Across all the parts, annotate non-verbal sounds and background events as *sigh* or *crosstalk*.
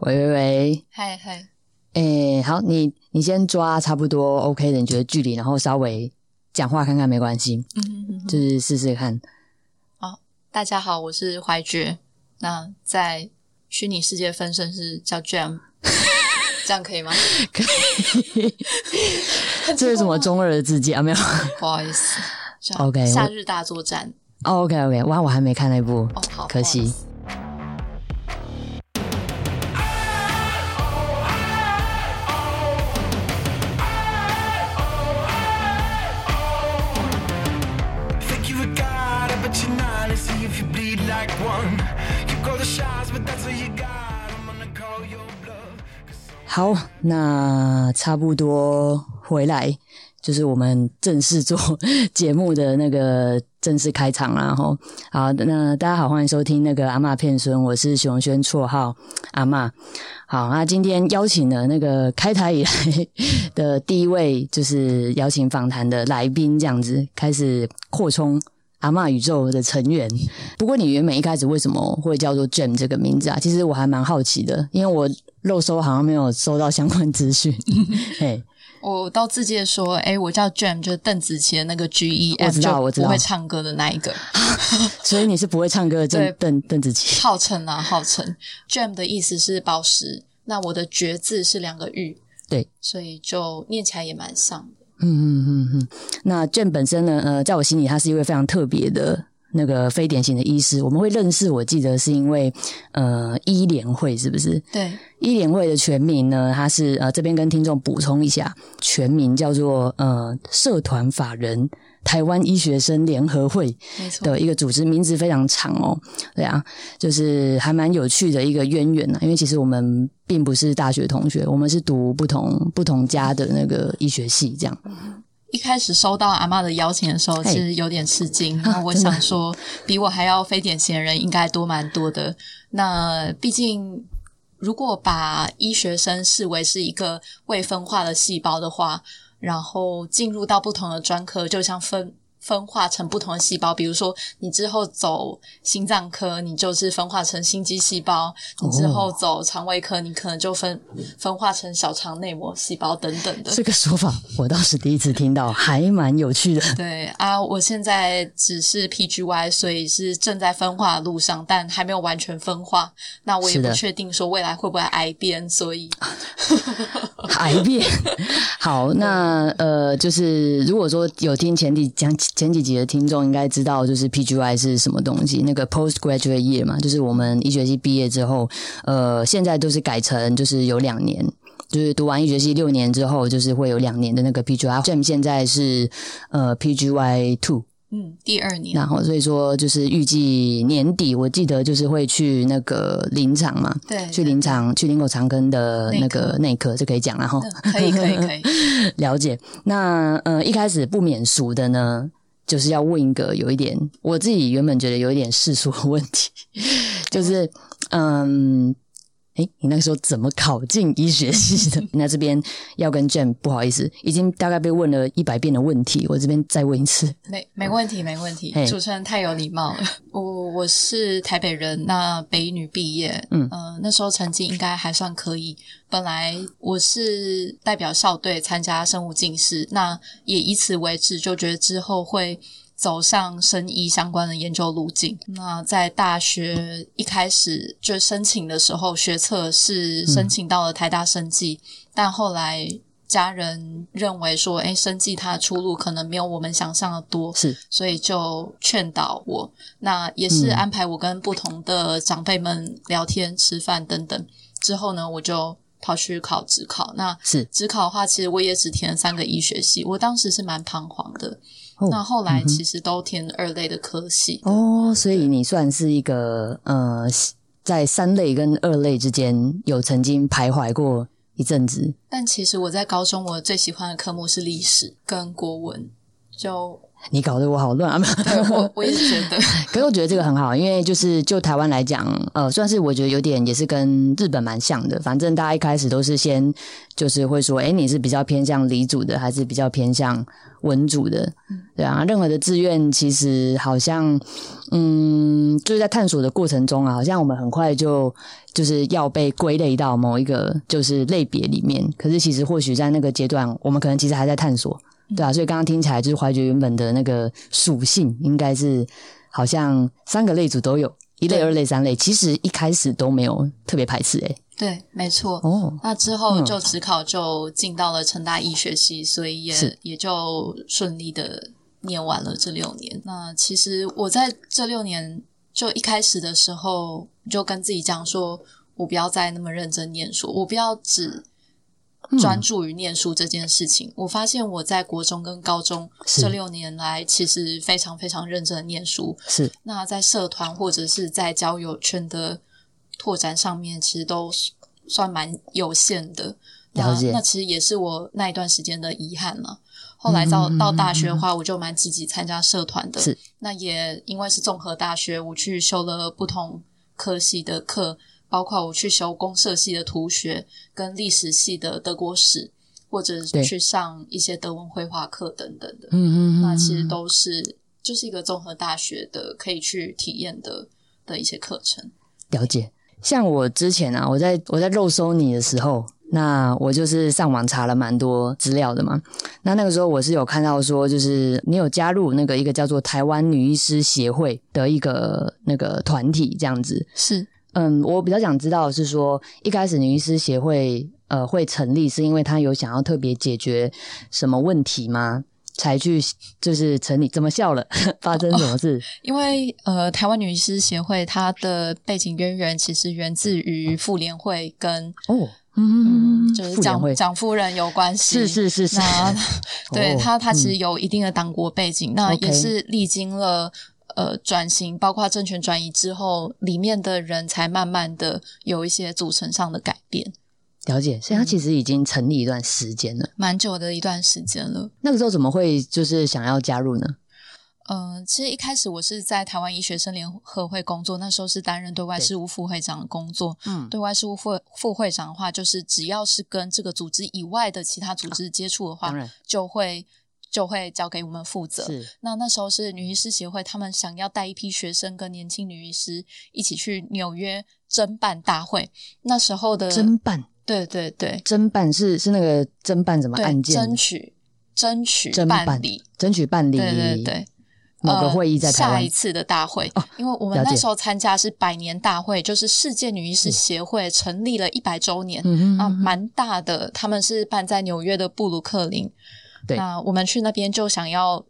喂喂喂，嗨嗨，诶，好，你你先抓差不多 OK 的，你觉得距离，然后稍微讲话看看没关系，嗯哼哼哼就是试试看。大家好，我是怀觉。那在虚拟世界分身是叫 Jam，*laughs* 这样可以吗？可以，这是什么中二的字迹啊？没有不好意思 OK，夏日大作战。，OK OK，哇，我还没看那部，哦，好，可惜好，那差不多回来，就是我们正式做 *laughs* 节目的那个正式开场啦。吼，好，那大家好，欢迎收听那个阿嬷骗孙，我是熊轩，绰号阿嬷。好，那今天邀请了那个开台以来的第一位，就是邀请访谈的来宾，这样子开始扩充阿嬷宇宙的成员。不过，你原本一开始为什么会叫做 Jam 这个名字啊？其实我还蛮好奇的，因为我漏搜好像没有收到相关资讯。*laughs* 嘿，我到自介说，哎，我叫 Jam，就是邓紫棋的那个 G E 我 M，知道我知道不会唱歌的那一个，*laughs* 所以你是不会唱歌的对邓邓邓紫棋。号称啊，号称 Jam 的意思是宝石，那我的绝字是两个玉，对，所以就念起来也蛮像的。嗯嗯嗯嗯。那 Jam 本身呢，呃，在我心里，他是一位非常特别的那个非典型的医师。我们会认识，我记得是因为呃医联会是不是？对，医联会的全名呢，它是呃这边跟听众补充一下，全名叫做呃社团法人台湾医学生联合会。的一个组织，名字非常长哦。对啊，就是还蛮有趣的一个渊源呢、因为其实我们并不是大学同学，我们是读不同不同家的那个医学系这样。一开始收到阿妈的邀请的时候，嘿其实有点吃惊。*laughs* 啊那我想说，比我还要非典型的人应该多蛮多的。那毕竟，如果把医学生视为是一个未分化的细胞的话，然后进入到不同的专科，就像分。分化成不同的细胞，比如说你之后走心脏科，你就是分化成心肌细胞；你之后走肠胃科，你可能就分分化成小肠内膜细胞等等的。这个说法我倒是第一次听到，还蛮有趣的。*laughs* 对啊，我现在只是 PGY，所以是正在分化的路上，但还没有完全分化。那我也不确定说未来会不会癌变，所以 *laughs* 癌变。*laughs* 好，那呃，就是如果说有听前提讲前几集的听众，应该知道就是 PGY 是什么东西。那个 postgraduate year 嘛，就是我们医学系毕业之后，呃，现在都是改成就是有两年。就是读完医学系六年之后，就是会有两年的那个 PGY。Jam 现在是呃 PGY two，嗯，第二年然后所以说就是预计年底，我记得就是会去那个林场嘛，对去林场去林口长庚的那个内科，就可以讲然后。嗯可以可以可以，*laughs* 了解。那呃，一开始不免俗的呢，就是要问一个有一点，我自己原本觉得有一点世俗的问题，*laughs* 就是嗯。诶，你那个时候怎么考进医学系的？*laughs* 那这边要跟 Jam 不好意思，已经大概被问了一百遍的问题，我这边再问一次。没没问题没问题。主持人太有礼貌了。*laughs* 我我是台北人，那北一女毕业，嗯呃，那时候成绩应该还算可以。本来我是代表校队参加生物进士，那也以此为止，就觉得之后会。走上生医相关的研究路径。那在大学一开始就申请的时候，学测是申请到了台大生技，但后来家人认为说，哎，生技它的出路可能没有我们想象的多，是所以就劝导我。那也是安排我跟不同的长辈们聊天、吃饭等等。之后呢，我就跑去考职考。那是职考的话，其实我也只填了三个医学系，我当时是蛮彷徨的。哦那后来其实都填二类的科系。哦，所以你算是一个呃，在三类跟二类之间有曾经徘徊过一阵子。但其实我在高中，我最喜欢的科目是历史跟国文。就你搞得我好乱啊！我 *laughs* 我也觉得，可是我觉得这个很好，因为就是就台湾来讲，呃，算是我觉得有点也是跟日本蛮像的。反正大家一开始都是先就是会说，哎，你是比较偏向理组的，还是比较偏向文组的？对啊，任何的志愿其实好像，嗯，就是在探索的过程中啊，好像我们很快就就是要被归类到某一个就是类别里面。可是其实或许在那个阶段，我们可能其实还在探索。对啊，所以刚刚听起来就是怀觉原本的那个属性应该是好像三个类组都有，一类、二类、三类，其实一开始都没有特别排斥诶、对，没错。哦，那之后嗯就职考就进到了成大医学系，所以也也就顺利的念完了这六年。那其实我在这六年就一开始的时候就跟自己讲说，我不要再那么认真念书，我不要只嗯专注于念书这件事情。我发现我在国中跟高中是这六年来，其实非常非常认真的念书。是那在社团或者是在交友圈的拓展上面，其实都是算蛮有限的。那那其实也是我那一段时间的遗憾了。后来到、到大学的话，我就蛮积极参加社团的。是，那也因为是综合大学，我去修了不同科系的课，包括我去修公社系的图学跟历史系的德国史，或者对去上一些德文绘画课等等的。嗯嗯那其实都是就是一个综合大学的可以去体验的的一些课程。了解。像我之前啊，我在我在肉搜你的时候，那我就是上网查了蛮多资料的嘛。那那个时候我是有看到说，就是你有加入那个一个叫做台湾女医师协会的一个那个团体这样子。是嗯，我比较想知道的是说，一开始女医师协会呃会成立，是因为她有想要特别解决什么问题吗？才去就是成立？怎么笑了？*laughs* 发生什么事？*laughs* 因为呃，台湾女医师协会它的背景渊源其实源自于妇联会跟哦，嗯，就是蒋蒋夫人有关系。是是是是，那 *laughs* 对哦他，他其嗯实有一定的党国背景，那也是历经了呃转型，包括政权转移之后，里面的人才慢慢的有一些组成上的改变，了解，所以他其实已经成立一段时间了。蛮久的一段时间了。那个时候怎么会就是想要加入呢？嗯，其实一开始我是在台湾医学生联合会工作，那时候是担任对外事务副会长的工作。嗯，对外事务副副会长的话，就是只要是跟这个组织以外的其他组织接触的话就会就会交给我们负责。是那那时候是女医师协会，他们想要带一批学生跟年轻女医师一起去纽约侦办大会。那时候的侦办，对对对侦办是是那个侦办什么对，案件？争取争取办办理，争取办理对对对。某个会议在呃、下一。次的大会，哦因为我们那时候参加是百年大会，就是世界女医师协会成立了一百周年，啊，嗯哼，蛮大的。他们是办在纽约的布鲁克林，对。那我们去那边就想要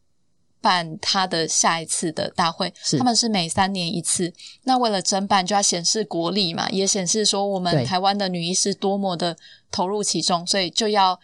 办他的下一次的大会，他们是每三年一次。那为了争办，就要显示国力嘛，也显示说我们台湾的女医师多么的投入其中，所以就要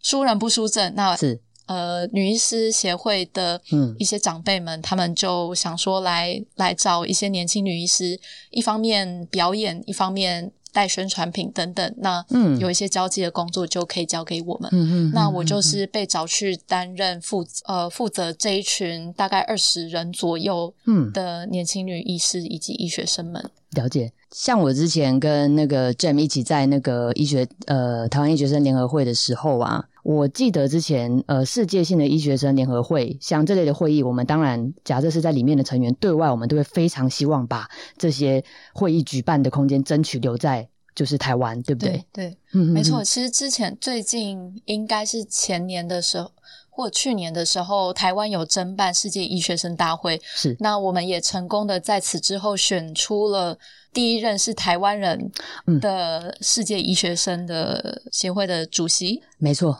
输人不输阵。那是。呃，女医师协会的嗯。一些长辈们，他们就想说来来找一些年轻女医师，一方面表演，一方面带宣传品等等。那嗯有一些交际的工作就可以交给我们。嗯嗯，那我就是被找去担任负呃负责这一群大概二十人左右嗯的年轻女医师以及医学生们。了解。像我之前跟那个 Jam 一起在那个医学呃台湾医学生联合会的时候啊，我记得之前呃世界性的医学生联合会，像这类的会议，我们当然假设是在里面的成员，对外我们都会非常希望把这些会议举办的空间争取留在就是台湾，对不对？对没错。嗯其实之前最近应该是前年的时候。或去年的时候，台湾有侦办世界医学生大会，是那我们也成功的在此之后选出了第一任是台湾人嗯的世界医学生的协会的主席。没错。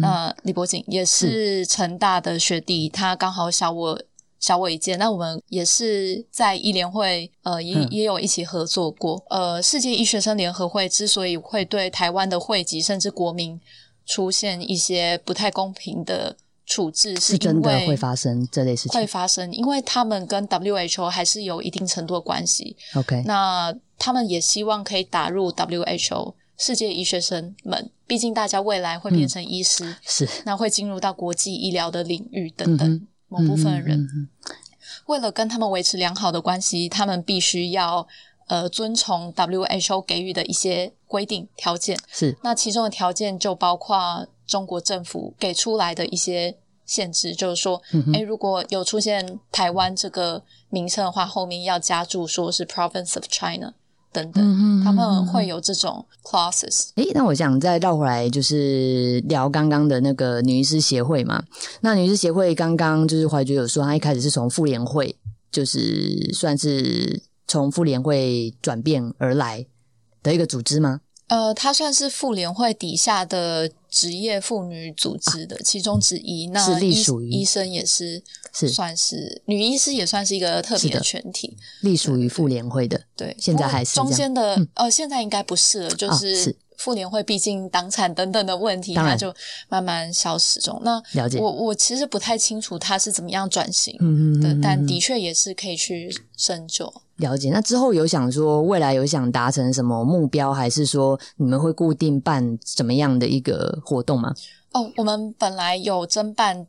那李博景也是成大的学弟，他刚好小我小我一届。那我们也是在医联会，呃，也、嗯也有一起合作过。呃，世界医学生联合会之所以会对台湾的会籍甚至国民出现一些不太公平的处置，是真因为的会发生这类事情会。发生，因为他们跟 WHO 还是有一定程度的关系。OK，那他们也希望可以打入 WHO 世界医学生们，毕竟大家未来会变成医师，是那会进入到国际医疗的领域等等。嗯某部分的人，为了跟他们维持良好的关系，他们必须要呃遵从 WHO 给予的一些规定条件。是那其中的条件就包括中国政府给出来的一些限制，就是说，嗯诶，如果有出现台湾这个名称的话，后面要加注说是 Province of China 等等，嗯他们会有这种 classes。诶，那我想再绕回来，就是聊刚刚的那个女医师协会嘛。那女医师协会刚刚就是怀觉有说，她一开始是从妇联会，就是算是从妇联会转变而来的一个组织吗？呃，它算是妇联会底下的职业妇女组织的其中之一。那是隶医属于医生也是是算是女医师，也算是一个特别的群体。隶属于妇联会的，对，现在还是中间的、呃，现在应该不是了，就啊是妇联会毕竟党产等等的问题，它就慢慢消失中。那了解我我其实不太清楚它是怎么样转型嗯的，但嗯的确也是可以去深究。了解。那之后有想说未来有想达成什么目标，还是说你们会固定办怎么样的一个活动吗？哦，我们本来有侦办，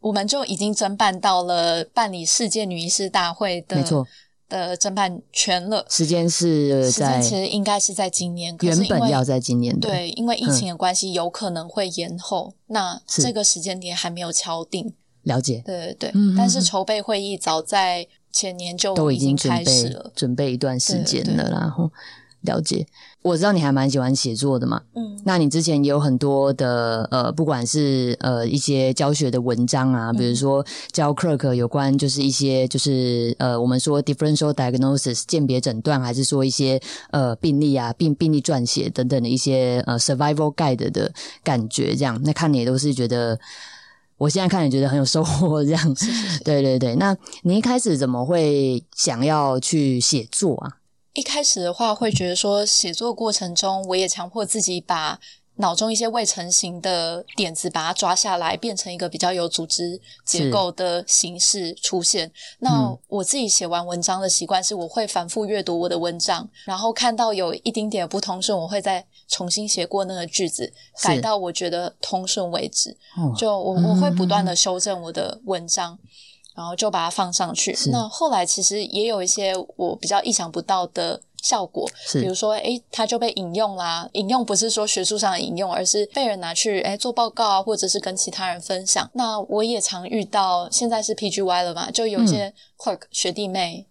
我们就已经侦办到了办理世界女医师大会的没错的侦办权了。时间是时间在其实应该是在今年，原本要在今年的，对，因为疫情的关系，有可能会延后。那这个时间点还没有敲定。了解。对对对，但是筹备会议早在前年就都已经经准备开始了。准备一段时间了啦，然后了解。我知道你还蛮喜欢写作的嘛，嗯，那你之前也有很多的呃，不管是呃一些教学的文章啊，比如说教 Clerk 有关就是一些就是呃我们说 differential diagnosis 鉴别诊断，还是说一些呃病例啊病病例撰写等等的一些呃 survival guide 的感觉，这样那看你也都是觉得。我现在看也觉得很有收获，这样，*laughs* 对对对。那你一开始怎么会想要去写作啊？一开始的话会觉得说，写作过程中我也强迫自己把脑中一些未成型的点子把它抓下来，变成一个比较有组织结构的形式出现。那我自己写完文章的习惯是，我会反复阅读我的文章，然后看到有一丁点不通顺，我会再重新写过那个句子，改到我觉得通顺为止。哦就我我会不断的修正我的文章，然后就把它放上去。那后来其实也有一些我比较意想不到的效果，是比如说，诶，它就被引用啦。引用不是说学术上的引用，而是被人拿去诶做报告啊，或者是跟其他人分享。那我也常遇到，现在是 PGY 了嘛，就有一些 clerk 学弟妹、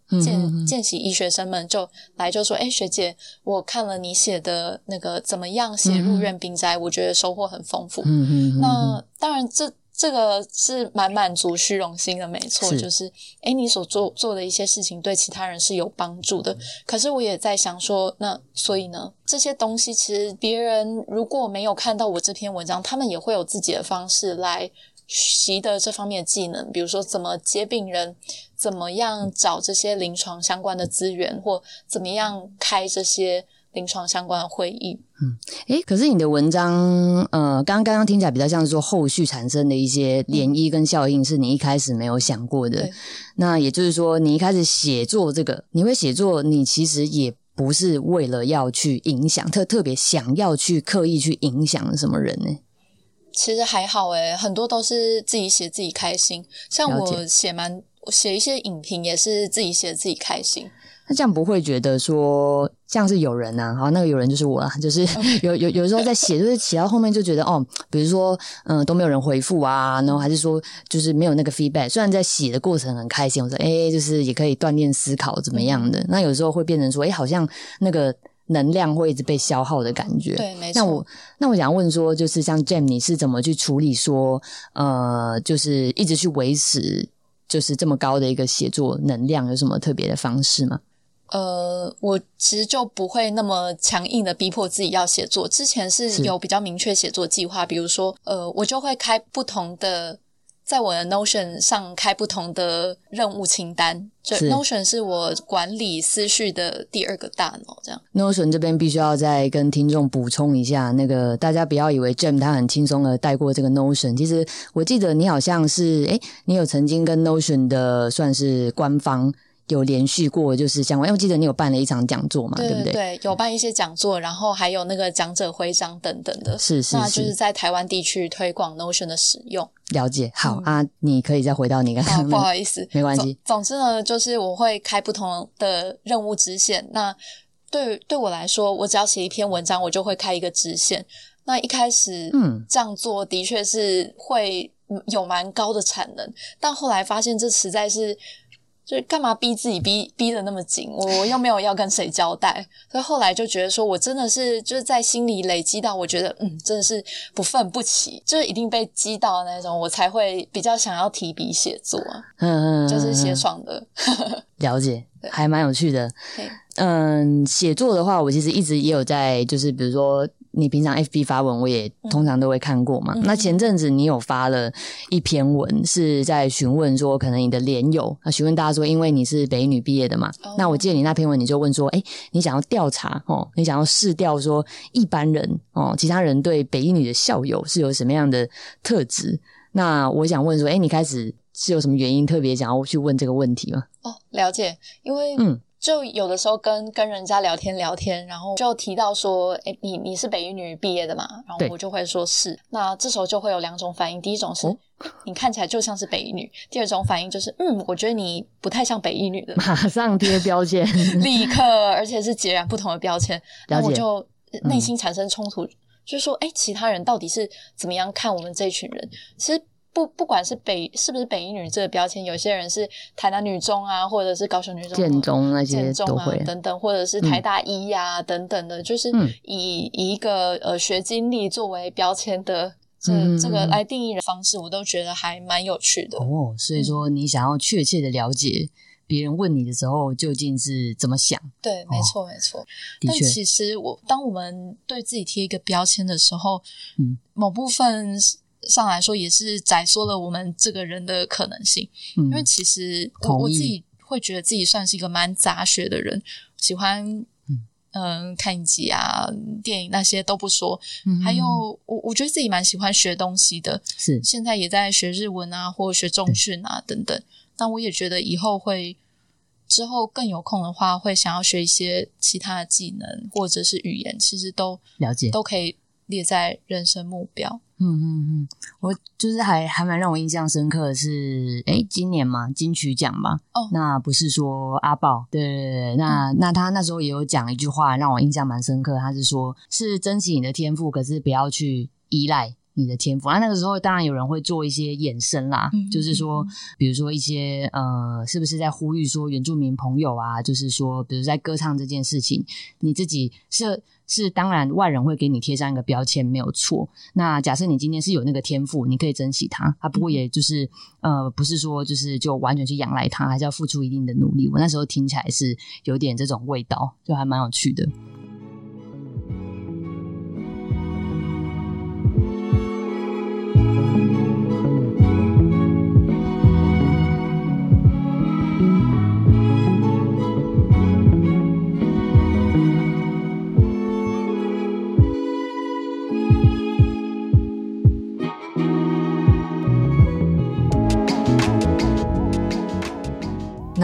见习医学生们就来就说，诶，学姐，我看了你写的那个怎么样写入院病灾，我觉得收获很丰富。嗯嗯嗯，那当然这，这个是蛮满足虚荣心的，没错，是就是诶，你所做做的一些事情对其他人是有帮助的。可是我也在想说，那所以呢，这些东西其实别人如果没有看到我这篇文章，他们也会有自己的方式来习得这方面的技能，比如说怎么接病人，怎么样找这些临床相关的资源，或怎么样开这些临床相关的会议。嗯诶，可是你的文章，呃，刚刚刚刚听起来比较像是说后续产生的一些涟漪跟效应，是你一开始没有想过的对。那也就是说，你一开始写作这个，你会写作，你其实也不是为了要去影响，特特别想要去刻意去影响什么人呢？其实还好诶，很多都是自己写自己开心。像我写蛮我写一些影评，也是自己写自己开心。那这样不会觉得说像是有人呐、好，那个有人就是我啦，就是 *laughs* 有有有时候在写，就是写到后面就觉得哦，比如说嗯、都没有人回复啊，然后还是说就是没有那个 feedback。虽然在写的过程很开心，我说哎，就是也可以锻炼思考怎么样的。那有时候会变成说，哎，好像那个能量会一直被消耗的感觉。对，没错。那我那我想问说，就是像 Jam，你是怎么去处理说，呃，就是一直去维持就是这么高的一个写作能量，有什么特别的方式吗？呃，我其实就不会那么强硬的逼迫自己要写作。之前是是有比较明确写作计划，比如说，呃，我就会开不同的，在我的 Notion 上开不同的任务清单。就是 Notion 是我管理思绪的第二个大脑，这样。Notion 这边必须要再跟听众补充一下，那个大家不要以为 Jam 他很轻松的带过这个 Notion，其实我记得你好像是，诶，你有曾经跟 Notion 的算是官方有连续过就是相关，因为我记得你有办了一场讲座嘛，对不对？对，有办一些讲座，然后还有那个讲者徽章等等的，是是那就是是在台湾地区推广 Notion 的使用。了解。好、啊，你可以再回到你刚，刚那不好意思，*laughs* 没关系总。总之呢，就是我会开不同的任务支线。那对对我来说，我只要写一篇文章，我就会开一个支线。那一开始，嗯这样做的确是会嗯有蛮高的产能，但后来发现这实在是。就是干嘛逼自己逼逼的那么紧？我我又没有要跟谁交代，所以后来就觉得说我真的是就是在心里累积到，我觉得嗯真的是不愤不起，就是一定被激到的那种，我才会比较想要提笔写作啊。嗯嗯，就是写嗯爽的。了解，*laughs* 还蛮有趣的。嗯，写作的话，我其实一直也有在，就是比如说你平常 FB 发文，我也通常都会看过嘛。嗯那前阵子你有发了一篇文，是在询问说，可能你的连友啊，询问大家说，因为你是北一女毕业的嘛，哦那我记得你那篇文你就问说，哎，你想要调查哦，你想要试调说一般人哦，其他人对北一女的校友是有什么样的特质？那我想问说，哎，你开始是有什么原因特别想要去问这个问题吗？哦，了解。因为嗯就有的时候跟跟人家聊天聊天，然后就提到说，哎，你你是北一女毕业的嘛？然后我就会说是。那这时候就会有两种反应，第一种是、哦你看起来就像是北一女，第二种反应就是嗯，我觉得你不太像北一女的，马上贴标签。*laughs* 立刻，而且是截然不同的标签，然后我就内心产生冲突，就是说，哎，其他人到底是怎么样看我们这一群人？其实不不管是北是不是北一女这个标签，有些人是台南女中啊，或者是高雄女中、建中那些建中啊都会，等等，或者是台大一呀、等等的，就是嗯以以一个呃学经历作为标签的这、嗯这个来定义的方式，我都觉得还蛮有趣的。哦，所以说你想要确切的了解别人问你的时候究竟是怎么想，对，没错，没错。哦的确，但其实我当我们对自己贴一个标签的时候，嗯，某部分上来说也是窄缩了我们这个人的可能性。嗯因为其实我我自己会觉得自己算是一个蛮杂学的人，喜欢嗯嗯、看影集啊、电影那些都不说，嗯还有我我觉得自己蛮喜欢学东西的，是现在也在学日文啊，或者学中训啊等等。那我也觉得以后会之后更有空的话，会想要学一些其他的技能或者是语言，其实都了解，都可以列在人生目标。嗯嗯嗯，我就是还还蛮让我印象深刻的是，诶，今年嘛金曲奖嘛，哦那不是说阿豹，对对对，那、那他那时候也有讲一句话让我印象蛮深刻，他是说是珍惜你的天赋，可是不要去依赖。你的天赋，那、那个时候当然有人会做一些衍生啦，嗯就是说，比如说一些呃，是不是在呼吁说原住民朋友啊，就是说，比如在歌唱这件事情，你自己是是当然外人会给你贴上一个标签没有错，那假设你今天是有那个天赋，你可以珍惜它。啊，不过也就是呃，不是说就是就完全去仰赖它，还是要付出一定的努力。我那时候听起来是有点这种味道，就还蛮有趣的。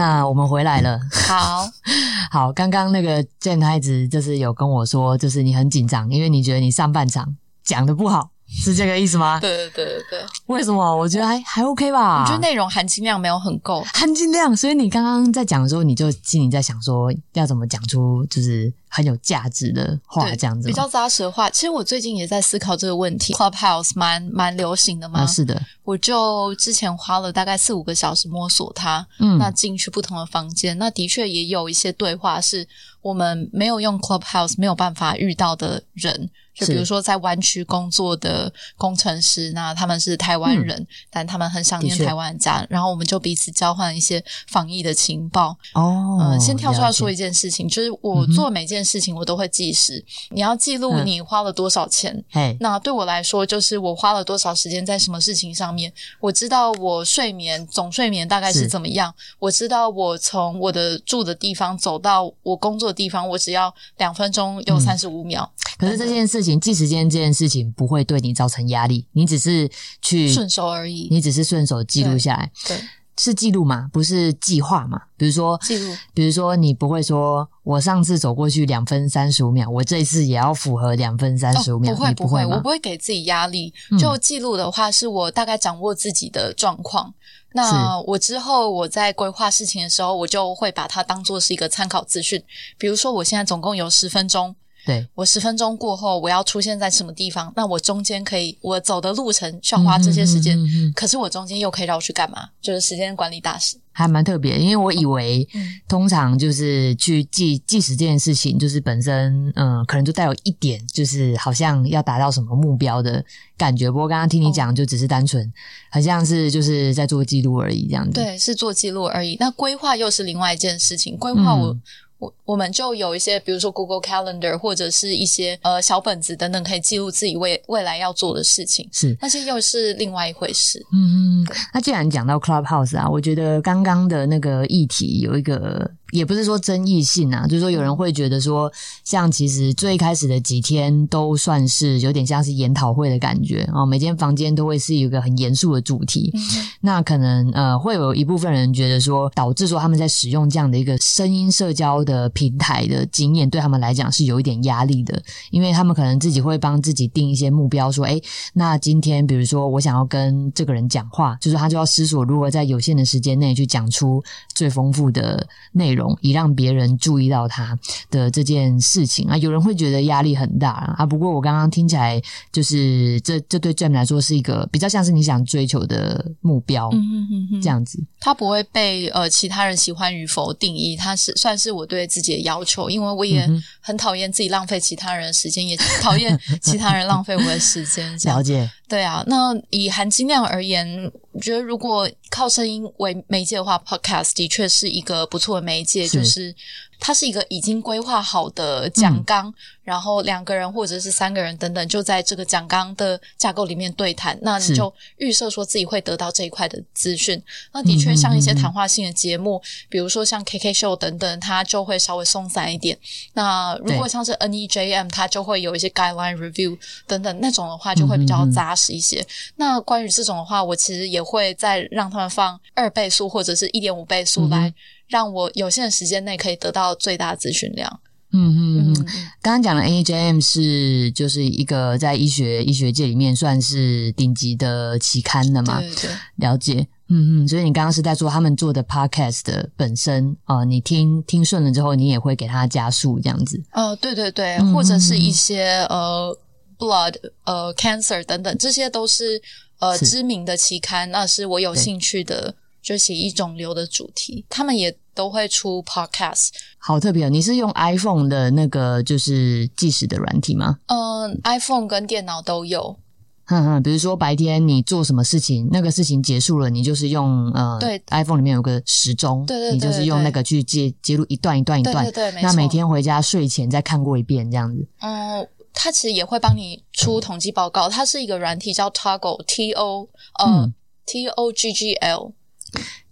那我们回来了。好，*laughs* 好，刚刚那个健太子就是有跟我说，就是你很紧张，因为你觉得你上半场讲的不好，是这个意思吗？对对对对对，为什么？我觉得还还 OK 吧。我觉得内容含金量没有很够。含金量，所以你刚刚在讲的时候，你就心里在想说，要怎么讲出就是很有价值的话，这样子比较扎实的话，其实我最近也在思考这个问题。Clubhouse 蛮蛮流行的嘛，啊，是的，我就之前花了大概四五个小时摸索它，嗯，那进去不同的房间，那的确也有一些对话是我们没有用 Clubhouse 没有办法遇到的人，就比如说在湾区工作的工程师，那他们是台湾人，但他们很想念台湾家，然后我们就彼此交换一些防疫的情报。哦，嗯，先跳出来说一件事情，就是我做每件事情我都会计时，你要记录嗯。你花了多少钱，嘿，那对我来说，就是我花了多少时间在什么事情上面。我知道我睡眠总睡眠大概是是。怎么样，我知道我从我的住的地方走到我工作的地方，我只要两分钟又嗯。三十五秒，可是这件事情，计时间这件事情不会对你造成压力，你只是去顺手而已。你只是顺手记录下来。对，是记录嘛，不是计划嘛？比如说记录，比如说你不会说我上次走过去两分三十五秒，我这一次也要符合两分三十五秒，哦、不会不会我不会给自己压力。嗯就记录的话，是我大概掌握自己的状况。那我之后我在规划事情的时候，我就会把它当做是一个参考资讯。比如说，我现在总共有十分钟，对，我十分钟过后我要出现在什么地方？那我中间可以我走的路程需要花这些时间，可是我中间又可以绕去干嘛？就是时间管理大师。还蛮特别，因为我以为嗯通常就是去计计时这件事情，就是本身嗯，可能就带有一点就是好像要达到什么目标的感觉。不过刚刚听你讲，就只是单纯，好像是就是在做记录而已这样子。，对，是做记录而已。那规划又是另外一件事情。规划我、嗯我我们就有一些，比如说 Google Calendar 或者是一些呃小本子等等，可以记录自己未未来要做的事情。是。但是又是另外一回事。嗯，嗯，那既然讲到 Clubhouse 啊，我觉得刚刚的那个议题有一个，也不是说争议性啊，就是说有人会觉得说，像其实最开始的几天都算是有点像是研讨会的感觉哦，每间房间都会是一个很严肃的主题，嗯。那可能呃会有一部分人觉得说，导致说他们在使用这样的一个声音社交的平台的经验，对他们来讲是有一点压力的，因为他们可能自己会帮自己定一些目标，说，哎，那今天比如说我想要跟这个人讲话，就是他就要思索如何在有限的时间内去讲出最丰富的内容，以让别人注意到他的这件事情啊。有人会觉得压力很大啊，啊不过我刚刚听起来就是这这对 Jam 来说是一个比较像是你想追求的目标，嗯哼哼哼这样子。他不会被呃其他人喜欢与否定义，他是算是我对自己的要求，因为我也很讨厌自己浪费其他人的时间，也讨厌其他人浪费我的时间。*laughs* 了解，对啊，那以含金量而言，我觉得如果靠声音为媒介的话，Podcast 的确是一个不错的媒介，就是它是一个已经规划好的讲纲，然后两个人或者是三个人等等，就在这个讲纲的架构里面对谈，那你就预设说自己会得到这一块的资讯。那的确，像一些谈话性的节目，比如说像 KK 秀等等，它就会稍微松散一点。那如果像是 NEJM，它就会有一些 guideline review 等等那种的话，就会比较扎实一些。那关于这种的话，我其实也会再让他们放二倍速或者是一点五倍速来，让我有限的时间内可以得到最大的资讯量。嗯嗯嗯。嗯，刚刚讲的 AJM 是就是一个在医学医学界里面算是顶级的期刊的嘛，对对对。了解。嗯嗯，所以你刚刚是在说他们做的 podcast 的本身啊、呃你听听顺了之后，你也会给他加速这样子。呃，对对对，嗯或者是一些呃 blood 呃 cancer 等等，这些都是呃是知名的期刊，那是我有兴趣的，就血液肿瘤的主题，他们也都会出 podcast。好特别哦！你是用 iPhone 的那个就是计时的软体吗？嗯、i p h o n e 跟电脑都有。哼哼，比如说白天你做什么事情，那个事情结束了，你就是用呃，对，iPhone 里面有个时钟，对对对你就是用那个去接接录一段一段一段，对对那每天回家睡前再看过一遍这样子。嗯，它其实也会帮你出统计报告。它是一个软体叫 Toggle，T O 呃、嗯 T O G G L。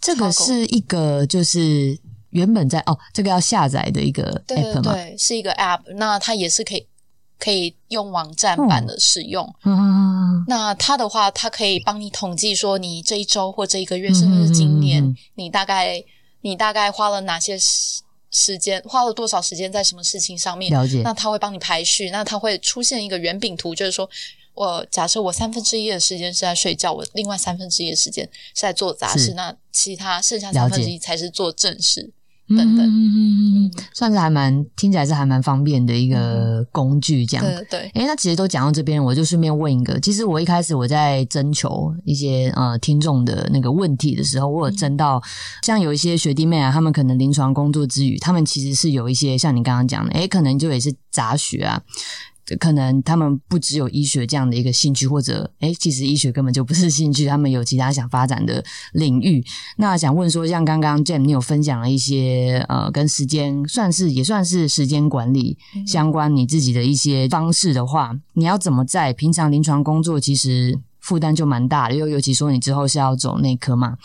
这个是一个就是原本在哦，这个要下载的一个对 app 嘛，对对，是一个 App。那它也是可以可以用网站版的使用。嗯，那它的话，它可以帮你统计说你这一周或这一个月，甚至是今年，你大概你大概花了哪些时时间，花了多少时间在什么事情上面？了解那它会帮你排序，那它会出现一个圆饼图，就是说。我假设我三分之一的时间是在睡觉，我另外三分之一的时间是在做杂事，那其他剩下了三分之一才是做正事。嗯等等嗯嗯嗯嗯，算是还蛮听起来是还蛮方便的一个工具，这样。对对对，诶，那其实都讲到这边，我就顺便问一个，其实我一开始我在征求一些呃听众的那个问题的时候，我有征到、像有一些学弟妹啊，他们可能临床工作之余，他们其实是有一些像你刚刚讲的，诶，可能就也是杂学啊。可能他们不只有医学这样的一个兴趣，或者诶，其实医学根本就不是兴趣，他们有其他想发展的领域。那想问说，像刚刚 Jam 你有分享了一些呃，跟时间算是也算是时间管理相关你自己的一些方式的话，你要怎么在平常临床工作其实负担就蛮大的，又尤其说你之后是要走内科嘛，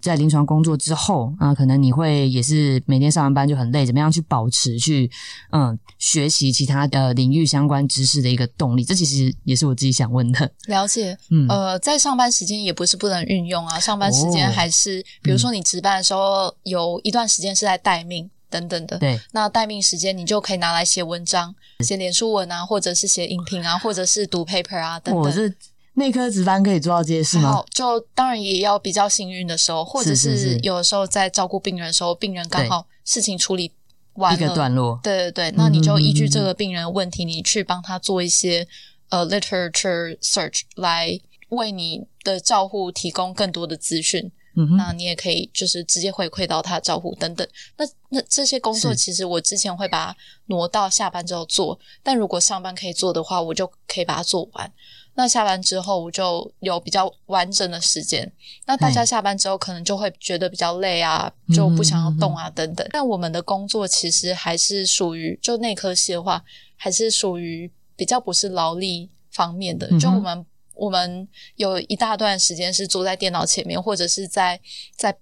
在临床工作之后啊、可能你会也是每天上完班就很累，怎么样去保持去嗯学习其他的领域相关知识的一个动力？这其实也是我自己想问的。了解，嗯呃，在上班时间也不是不能运用啊，上班时间哦还是，比如说你值班的时候有一段时间是在待命等等的，对，那待命时间你就可以拿来写文章、写脸书文啊，或者是写影评啊，或者是读 paper 啊等等。我是内科值班可以做到这些事吗？就当然也要比较幸运的时候，或者是有的时候在照顾病人的时候，病人刚好事情处理完一个，段落，对对对，那你就依据这个病人的问题，你去帮他做一些呃 literature search 来为你的照护提供更多的资讯。嗯哼，那你也可以就是直接回馈到他的照护等等。那那这些工作其实我之前会把它挪到下班之后做，但如果上班可以做的话，我就可以把它做完。那下班之后我就有比较完整的时间。那大家哎下班之后可能就会觉得比较累啊，就不想要动啊等等。但我们的工作其实还是属于就内科系的话，还是属于比较不是劳力方面的。就我们我们有一大段时间是坐在电脑前面，或者是在在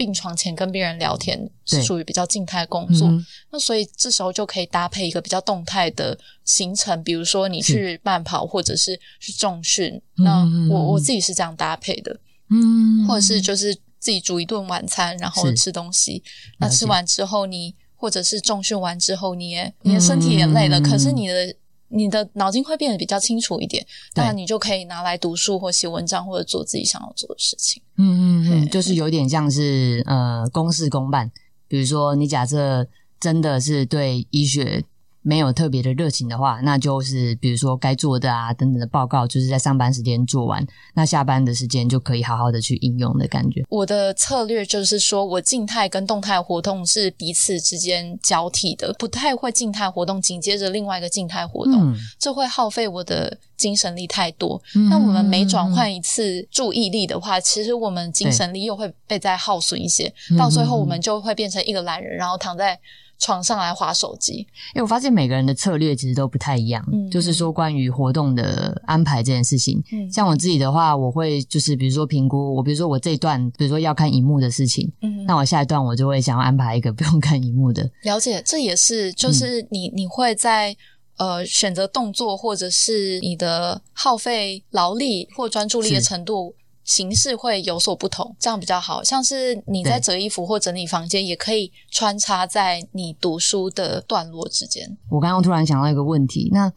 病床前跟病人聊天，是属于比较静态工作。嗯那所以这时候就可以搭配一个比较动态的行程，比如说你去慢跑，或者是去重训。嗯那我我自己是这样搭配的，嗯，或者是就是自己煮一顿晚餐，然后吃东西。那吃完之后你，或者是重训完之后，你也你的身体也累了，嗯可是你的。你的脑筋会变得比较清楚一点，对那你就可以拿来读书或写文章，或者做自己想要做的事情。嗯嗯嗯，就是有点像是呃公事公办。比如说，你假设真的是对医学没有特别的热情的话，那就是比如说该做的啊等等的报告，就是在上班时间做完，那下班的时间就可以好好的去应用的感觉。我的策略就是说，我静态跟动态活动是彼此之间交替的，不太会静态活动紧接着另外一个静态活动，嗯，这会耗费我的精神力太多。嗯那我们每转换一次注意力的话，其实我们精神力又会被再耗损一些，嗯到最后我们就会变成一个懒人，然后躺在床上来划手机。因为我发现每个人的策略其实都不太一样，嗯就是说关于活动的安排这件事情。嗯像我自己的话，我会就是比如说评估，我比如说我这一段，比如说要看荧幕的事情，嗯，那我下一段我就会想要安排一个不用看荧幕的。了解，这也是嗯就是你、你会在呃选择动作或者是你的耗费劳力或专注力的程度。形式会有所不同，这样比较好。像是你在折衣服或整理房间，也可以穿插在你读书的段落之间。我刚刚突然想到一个问题，那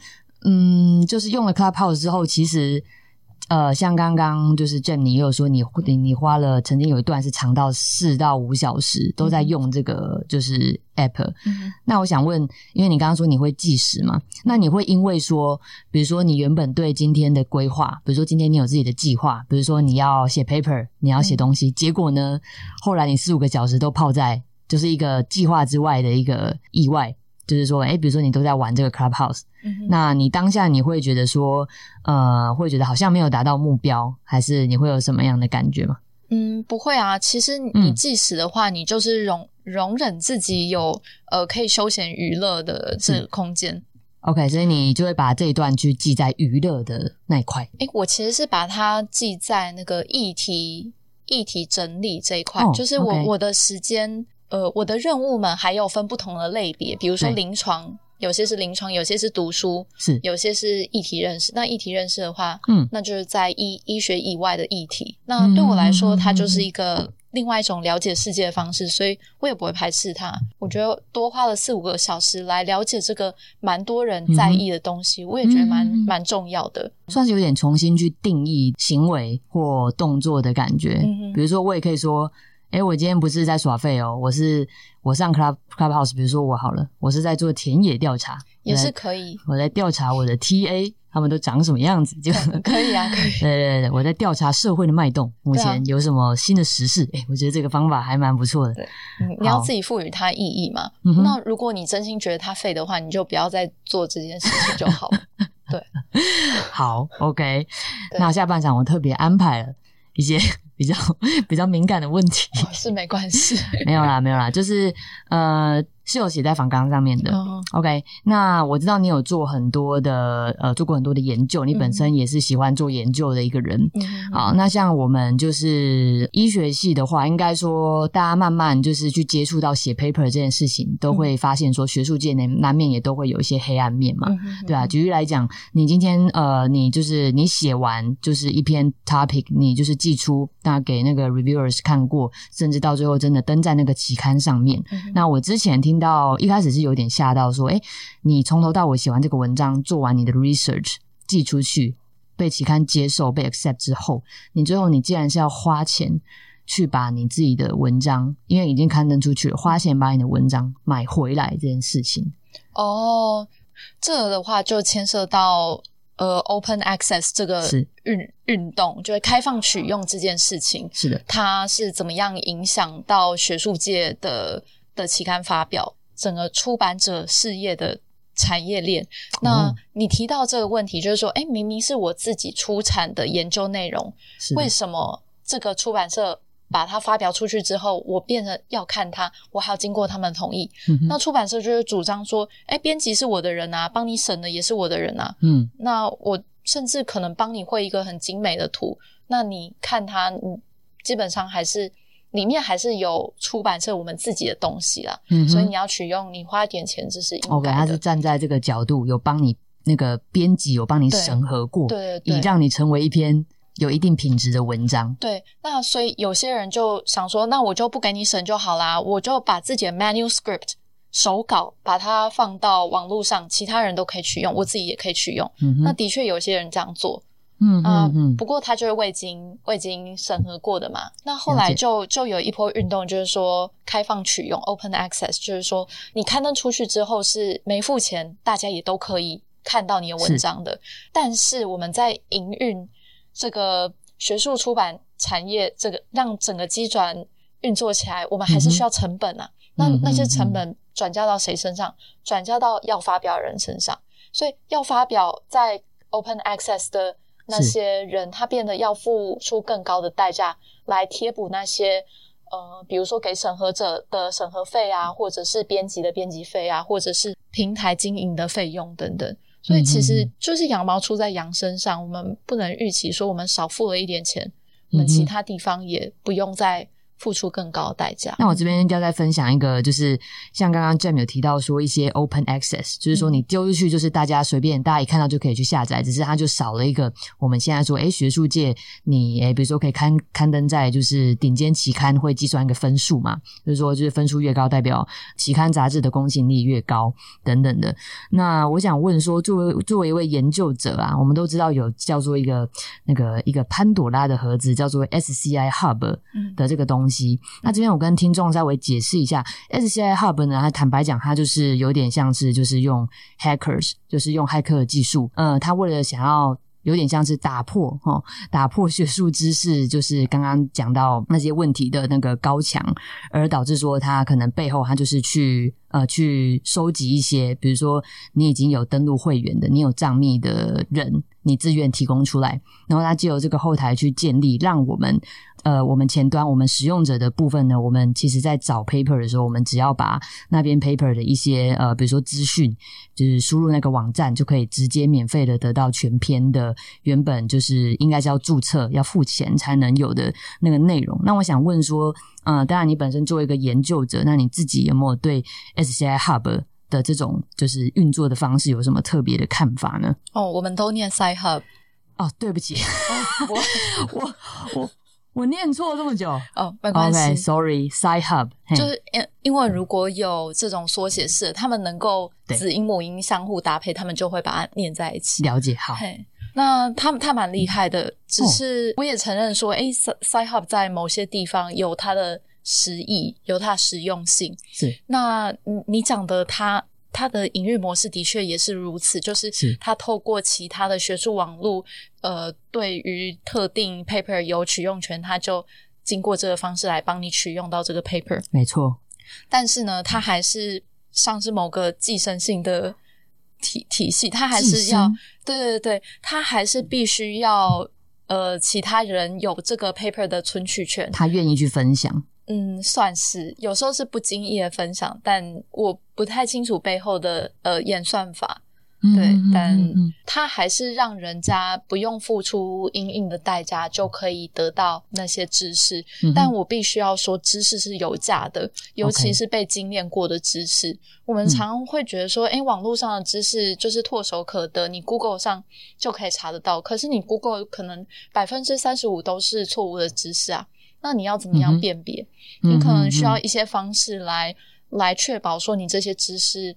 嗯，就是用了 Clubhouse 之后，其实呃，像刚刚就是 Jen 你也有说你你你花了曾经有一段是长到四到五小时都在用这个就是 App，、嗯那我想问，因为你刚刚说你会计时嘛，那你会因为说，比如说你原本对今天的规划，比如说今天你有自己的计划，比如说你要写 paper，你要写东西，结果呢，后来你四五个小时都泡在就是一个计划之外的一个意外，就是说，诶，比如说你都在玩这个 Clubhouse，嗯那你当下你会觉得说，呃，会觉得好像没有达到目标，还是你会有什么样的感觉吗？嗯，不会啊。其实你嗯计时的话，你就是容容忍自己有呃可以休闲娱乐的这个空间。OK，所以你就会把这一段去记在娱乐的那一块。诶，我其实是把它记在那个议题议题整理这一块，哦就是我我的时间，呃，我的任务们还有分不同的类别，比如说临床，有些是临床，有些是读书，是，有些是议题认识。那议题认识的话，嗯那就是在医医学以外的议题。那对我来说，它就是一个另外一种了解世界的方式，所以我也不会排斥它。我觉得多花了四五个小时来了解这个蛮多人在意的东西，我也觉得蛮嗯蛮重要的。算是有点重新去定义行为或动作的感觉。嗯哼比如说，我也可以说，诶，我今天不是在耍废哦，我是我上 club clubhouse，比如说我好了，我是在做田野调查，也是可以，我在调查我的 TA 他们都长什么样子，就可以啊，可以。*laughs* 对对对，我在调查社会的脉动，目前有什么新的时事？诶，我觉得这个方法还蛮不错的。嗯你要自己赋予它意义嘛。嗯那如果你真心觉得它废的话，你就不要再做这件事情就好了。*laughs* 对 *laughs* 好，OK，那下半场我特别安排了一些比较 *laughs* 比较敏感的问题。哦是没关系。*laughs* 没有啦，没有啦，就是呃，是有写在访纲上面的。嗯 OK，那我知道你有做很多的呃，做过很多的研究，你本身也是喜欢做研究的一个人。嗯好，那像我们就是医学系的话，应该说大家慢慢就是去接触到写 paper 这件事情，都会发现说学术界难难免也都会有一些黑暗面嘛。嗯对啊，举例来讲，你今天呃，你就是你写完就是一篇 topic，你就是寄出，那给那个 reviewers 看过，甚至到最后真的登在那个期刊上面。嗯那我之前听到一开始是有点吓到，说，哎，你从头到尾写完这个文章，做完你的 research，寄出去，被期刊接受、被 accept 之后，你最后你既然是要花钱去把你自己的文章，因为已经刊登出去了，花钱把你的文章买回来这件事情。哦，这个的话就牵涉到呃 open access 这个是运运动，就是开放取用这件事情，是的，它是怎么样影响到学术界的的期刊发表，整个出版者事业的产业链。那哦你提到这个问题，就是说，哎，明明是我自己出产的研究内容，为什么这个出版社把它发表出去之后，我变成要看它，我还要经过他们同意？嗯那出版社就是主张说，哎，编辑是我的人啊，帮你审的也是我的人啊，嗯，那我甚至可能帮你绘一个很精美的图，那你看它，你基本上还是里面还是有出版社我们自己的东西啦，嗯所以你要取用，你花一点钱这是应 OK，他是。站在这个角度，有帮你那个编辑有帮你对审核过，对对对以让你成为一篇有一定品质的文章。对，那所以有些人就想说，那我就不给你审就好啦，我就把自己的 manuscript 手稿把它放到网络上，其他人都可以取用，我自己也可以取用。嗯，那的确有些人这样做，嗯啊、嗯嗯，不过它就是未经未经审核过的嘛。那后来就就有一波运动，就是说开放取用 （open access），就是说你刊登出去之后是没付钱，大家也都可以看到你的文章的。但是我们在营运这个学术出版产业，这个让整个机转运作起来，我们还是需要成本啊。那那些成本转嫁到谁身上？转嫁到要发表人身上。所以要发表在 open access 的那些人，他变得要付出更高的代价来贴补那些呃，比如说给审核者的审核费啊，或者是编辑的编辑费啊，或者是平台经营的费用等等。所以其嗯实就是羊毛出在羊身上，我们不能预期说我们少付了一点钱，我们其他地方也不用再付出更高的代价。那我这边就要再分享一个，就是像刚刚 Jam 有提到说一些 open access，就是说你丢出去就是大家随便大家一看到就可以去下载，只是它就少了一个我们现在说，哎，学术界你哎，比如说可以刊刊登在就是顶尖期刊会计算一个分数嘛，就是说就是分数越高代表期刊杂志的公信力越高等等的。那我想问说，作为作为一位研究者啊，我们都知道有叫做一个那个一个潘朵拉的盒子，叫做 SCI Hub 嗯的这个东西。那这边我跟听众稍微解释一下，SCI Hub 呢，它坦白讲，它就是有点像是就是用 hackers，就是用骇客的技术，呃，它为了想要。有点像是打破哈、哦，打破学术知识，就是刚刚讲到那些问题的那个高墙，而导致说他可能背后他就是去呃去收集一些，比如说你已经有登录会员的，你有账密的人，你自愿提供出来，然后他借由这个后台去建立，让我们呃我们前端我们使用者的部分呢，我们其实在找 paper 的时候，我们只要把那边 paper 的一些呃比如说资讯，就是输入那个网站，就可以直接免费的得到全篇的原本就是应该是要注册要付钱才能有的那个内容。那我想问说，呃，当然你本身作为一个研究者，那你自己有没有对 SCI Hub 的这种就是运作的方式有什么特别的看法呢？哦，我们都念 Sci Hub，哦，对不起，*laughs* 我我我我念错这么久。哦没关系。OK，Sorry，Sci、Hub，嘿就是因因为如果有这种缩写式，他们能够子音母音相互搭配，他们就会把它念在一起。了解好，那他们他蛮厉害的，哦只是我也承认说，诶 s c i Hub 在某些地方有它的实意，有它的实用性。是那你你讲的它。它的营运模式的确也是如此，就是是它透过其他的学术网络，呃，对于特定 paper 有取用权，它就经过这个方式来帮你取用到这个 paper。没错，但是呢，它还是像是某个寄生性的体体系，它还是要对对对，它还是必须要呃其他人有这个 paper 的存取权。他愿意去分享，嗯，算是有时候是不经意的分享，但我不太清楚背后的呃演算法。对，嗯但它还是让人家不用付出应硬的代价就可以得到那些知识。嗯但我必须要说，知识是有价的，尤其是被精炼过的知识。我们嗯常常会觉得说，诶，网络上的知识就是唾手可得，你 Google 上就可以查得到。可是你 Google 可能百分之三十五都是错误的知识啊，那你要怎么样辨别？嗯你可能需要嗯一些方式来来确保说你这些知识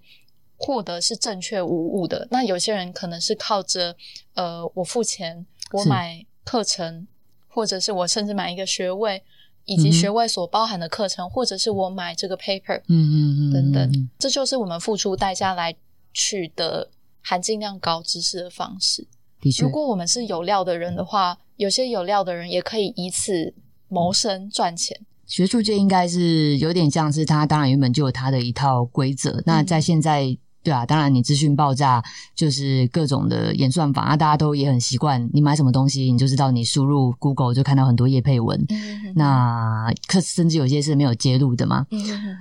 获得是正确无误的。那有些人可能是靠着呃，我付钱，我是买课程，或者是我甚至买一个学位，以及学位所包含的课程，或者是我买这个 paper 嗯嗯嗯等等，嗯这就是我们付出代价来取得含金量高知识的方式。的确如，果我们是有料的人的话，有些有料的人也可以以此谋生赚钱。学术界应该是有点像是它，当然原本就有它的一套规则。那嗯在现在，对啊，当然你资讯爆炸，就是各种的演算法，那大家都也很习惯，你买什么东西，你就知道你输入 Google 就看到很多页配文。嗯那可甚至有些是没有揭露的嘛。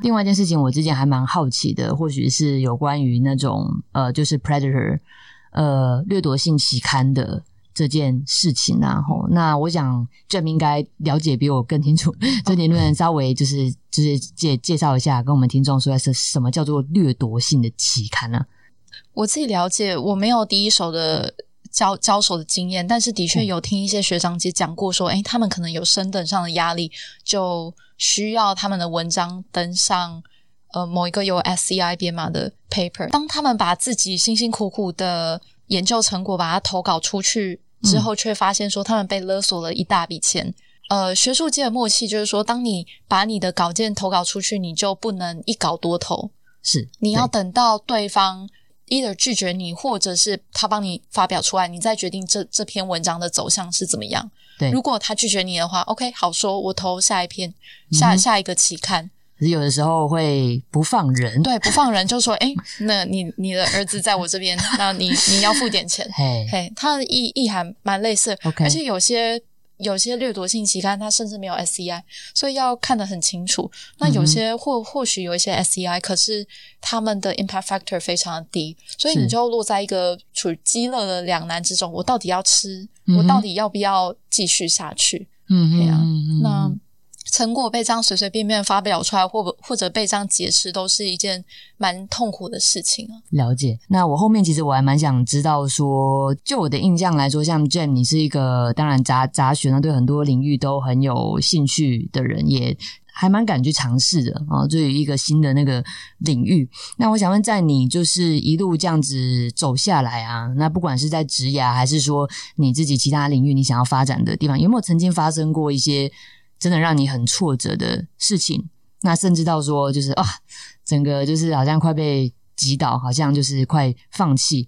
另外一件事情，我之前还蛮好奇的，或许是有关于那种呃，就是 predator 呃掠夺性期刊的这件事情啊。吼，那我想 Jam 应该了解比我更清楚，所以你能不能稍微就是就是介介绍一下，跟我们听众说一下是什么叫做掠夺性的期刊呢、我自己了解，我没有第一手的交交手的经验，但是的确有听一些学长姐讲过，说，哎，他们可能有升等上的压力，就需要他们的文章登上呃某一个有 SCI 编码的 paper。当他们把自己辛辛苦苦的研究成果把它投稿出去之后，却发现说他们被勒索了一大笔钱。呃，学术界的默契就是说，当你把你的稿件投稿出去，你就不能一稿多投，是你要等到对方 either 拒绝你，或者是他帮你发表出来，你再决定这这篇文章的走向是怎么样。对如果他拒绝你的话，OK，好说，我投下一篇，下、嗯下一个期刊。有的时候会不放人，对，不放人就说，诶，那你你的儿子在我这边，那你你要付点钱。嘿嘿，它的意意涵蛮类似而且有些有些掠夺性期刊它甚至没有 SCI，所以要看得很清楚。那有些或或许有一些 SCI，可是他们的 impact factor 非常的低，所以你就落在一个处于饥饿的两难之中。我到底要吃？嗯我到底要不要继续下去？嗯嗯嗯那成果被这样随随便便发表出来，或或者被这样解释，都是一件蛮痛苦的事情啊。了解。那我后面其实我还蛮想知道说，就我的印象来说，像 Jam，你是一个当然杂杂学呢，对很多领域都很有兴趣的人，也还蛮敢去尝试的啊。对于一个新的那个领域，那我想问，在你就是一路这样子走下来啊，那不管是在职涯，还是说你自己其他领域你想要发展的地方，有没有曾经发生过一些真的让你很挫折的事情？那甚至到说就是啊，整个就是好像快被击倒，好像就是快放弃。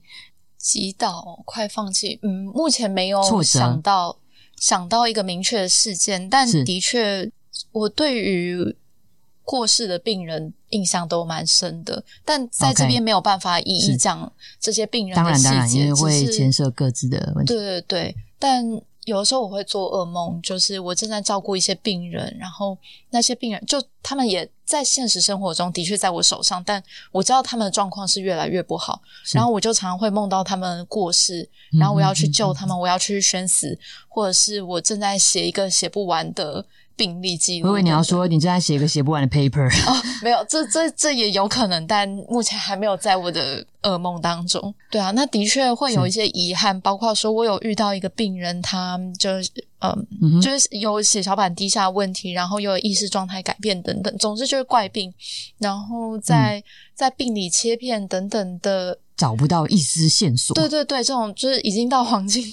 击倒，快放弃。嗯，目前没有想到想到一个明确的事件，但的确，我对于过世的病人印象都蛮深的。但在这边没有办法一一讲这些病人的当然，当然，细节，因为会牵涉各自的问题。对对对，但有的时候我会做噩梦，就是我正在照顾一些病人，然后那些病人就他们也在现实生活中的确在我手上，但我知道他们的状况是越来越不好，然后我就常常会梦到他们过世，嗯然后我要去救他们，我要去宣死，或者是我正在写一个写不完的病例记录。我以为你要说你正在写一个写不完的 paper，哦，没有，这这这也有可能，但目前还没有在我的噩梦当中。对啊，那的确会有一些遗憾，包括说我有遇到一个病人，他就是嗯，嗯就是有血小板低下的问题，然后又有意识状态改变等等，总之就是怪病，然后在、在病理切片等等的，找不到一丝线索。对对对，这种就是已经到黄金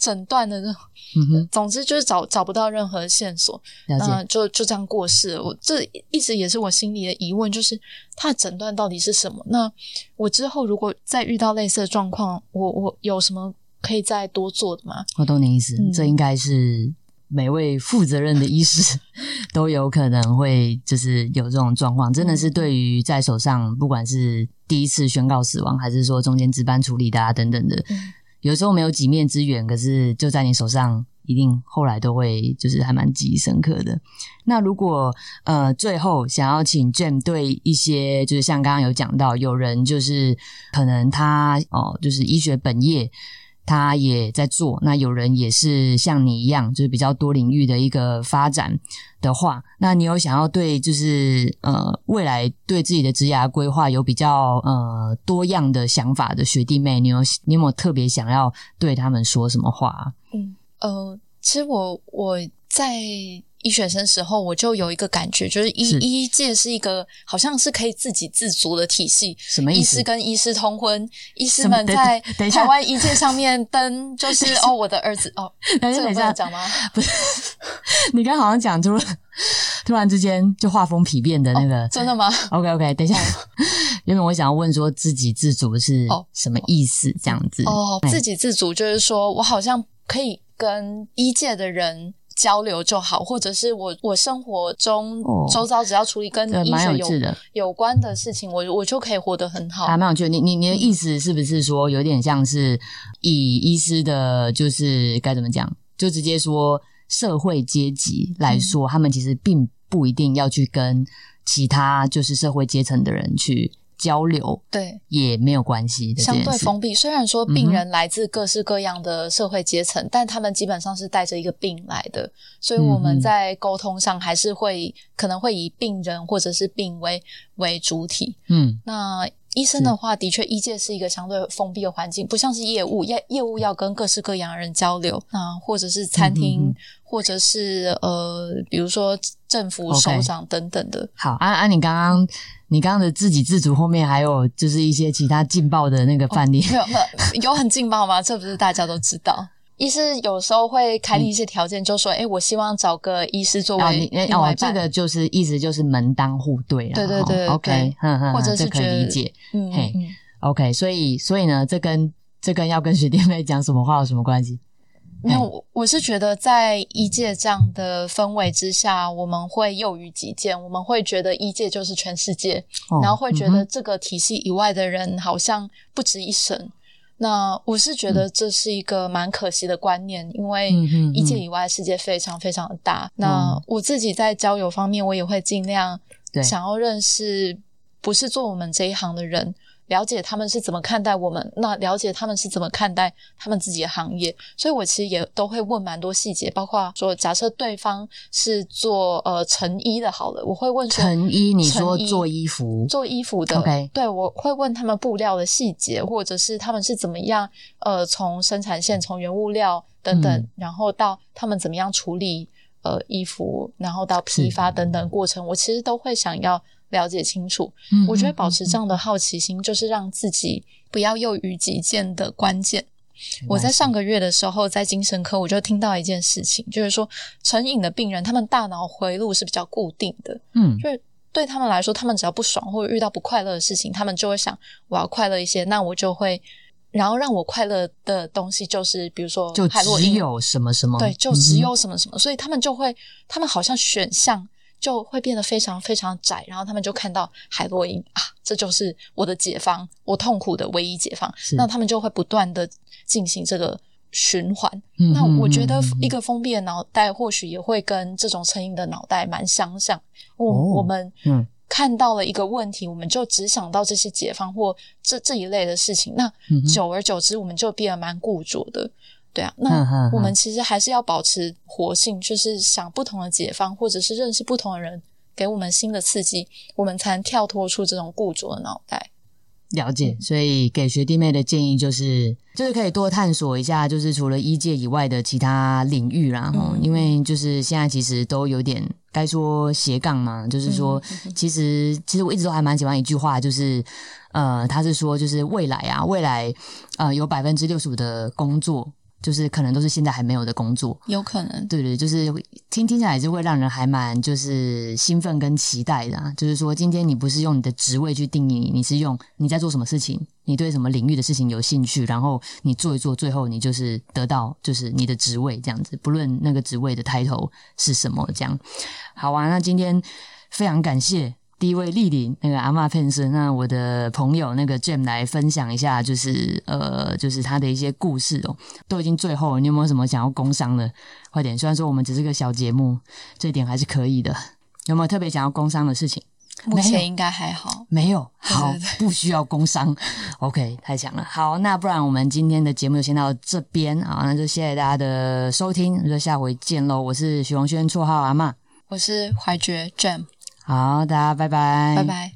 诊断的那种，嗯哼，总之就是找找不到任何线索。了那。就就这样过世了。我这一直也是我心里的疑问，就是他的诊断到底是什么？那我之后如果再遇到类似的状况，我我有什么可以再多做的吗？我懂你意思，嗯这应该是每位负责任的医师 *laughs* 都有可能会就是有这种状况，真的嗯是对于在手上，不管是第一次宣告死亡，还是说中间值班处理的啊等等的，嗯有时候没有几面之缘，可是就在你手上一定后来都会就是还蛮记忆深刻的。那如果呃最后想要请 Jam 对一些就是像刚刚有讲到，有人就是可能他哦就是医学本业。他也在做，那有人也是像你一样，就是比较多领域的一个发展的话，那你有想要对就是呃未来对自己的职涯规划有比较呃多样的想法的学弟妹，你有你有没有特别想要对他们说什么话？嗯呃，其实我我在医学生时候，我就有一个感觉，就是医是医界是一个好像是可以自给自足的体系。什么意思师？跟医师通婚，医师们在台湾医界上面登，就 *laughs* 是哦，我的儿子哦，*laughs* 等一下，这个等一下，不能讲吗？*laughs* 你刚好像讲出了，突然之间就画风丕变的那个。真的吗？OK OK，等一下，原本我想要问说自给自足是哦什么意思？这样子哦，哎自给自足就是说我好像可以跟医界的人交流就好，或者是我我生活中哦周遭只要处理跟医学有有的。有关的事情，我我就可以活得很好。还蛮有趣的。你你你的意思是不是说有点像是以医师的，就是该怎么讲，就直接说社会阶级来说，他们其实并不一定要去跟其他就是社会阶层的人去交流，对，也没有关系的相。对封闭。虽然说病人来自各式各样的社会阶层，但他们基本上是带着一个病来的，所以我们在沟通上还是会可能会以病人或者是病为为主体。嗯，那医生的话，的确，医界是一个相对封闭的环境，不像是业务，业业务要跟各式各样的人交流那，或者是餐厅，嗯嗯嗯或者是呃，比如说政府首长等等的。好，啊啊，你刚刚你刚刚的自给自足后面还有就是一些其他劲爆的那个范例。没有，没有，有很劲爆吗？这不是大家都知道。医师有时候会开立一些条件，就说：“哎，我希望找个医师作哦，为另外一，半。这个就是意思就是门当户对了。对对对对哦，OK，哼哼，或者这可以理解。嗯嘿嗯，OK，所以所以呢，这跟这跟要跟学弟妹讲什么话有什么关系？没有，我我是觉得在一界这样的氛围之下，我们会囿于己见，我们会觉得一界就是全世界，哦然后会觉得这个体系以外的人好像不值一神。那我是觉得这是一个蛮可惜的观念，因为嗯哼嗯医界以外的世界非常非常的大。那我自己在交友方面，我也会尽量想要认识不是做我们这一行的人，了解他们是怎么看待我们，那了解他们是怎么看待他们自己的行业。所以我其实也都会问蛮多细节，包括说，假设对方是做呃成衣的，好了，我会问成衣，你说做衣服，做衣服的。OK 对我会问他们布料的细节，或者是他们是怎么样呃从生产线、从原物料等等，嗯。然后到他们怎么样处理呃衣服，然后到批发等等过程，我其实都会想要了解清楚。嗯我觉得保持这样的好奇心，就是让自己不要囿于己见的关键。我在上个月的时候，在精神科我就听到一件事情，就是说成瘾的病人，他们大脑回路是比较固定的，嗯。就是对他们来说，他们只要不爽或者遇到不快乐的事情，他们就会想我要快乐一些，那我就会，然后让我快乐的东西就是比如说就海洛因，只有什么什么，对，就只有什么什么，所以他们就会，他们好像选项就会变得非常非常窄，然后他们就看到海洛因啊，这就是我的解放，我痛苦的唯一解放，那他们就会不断的进行这个循环。那我觉得一个封闭的脑袋或许也会跟这种成瘾的脑袋蛮相像。我、哦我们嗯看到了一个问题，我们就只想到这些解放或这这一类的事情。那久而久之，我们就变得蛮固着的。对啊，那我们其实还是要保持活性，就是想不同的解放，或者是认识不同的人，给我们新的刺激，我们才能跳脱出这种固着的脑袋。了解，所以给学弟妹的建议就是，就是可以多探索一下，就是除了医界以外的其他领域啦。哈、嗯因为就是现在其实都有点该说斜杠嘛，就是说，嗯其实其实我一直都还蛮喜欢一句话，就是呃，他是说，就是未来啊，未来呃有百分之六十五的工作，就是可能都是现在还没有的工作。有可能，对对，就是听听起来是会让人还蛮就是兴奋跟期待的、啊。就是说，今天你不是用你的职位去定义你，你是用你在做什么事情，你对什么领域的事情有兴趣，然后你做一做，最后你就是得到就是你的职位这样子，不论那个职位的 title 是什么，这样。好啊，那今天非常感谢。第一位莅临那个阿嬷片生，那我的朋友那个 Jam 来分享一下，就是呃，就是他的一些故事哦，都已经最后了，你有没有什么想要工商的？快点，虽然说我们只是个小节目，这点还是可以的。*laughs* 有没有特别想要工商的事情？目前应该还好。没有，好，不需要工商。*laughs* OK，太强了。好，那不然我们今天的节目就先到这边啊，那就谢谢大家的收听，那就下回见喽。我是许荣轩，绰号阿嬷。我是怀觉 Jam，好，的拜拜，拜拜。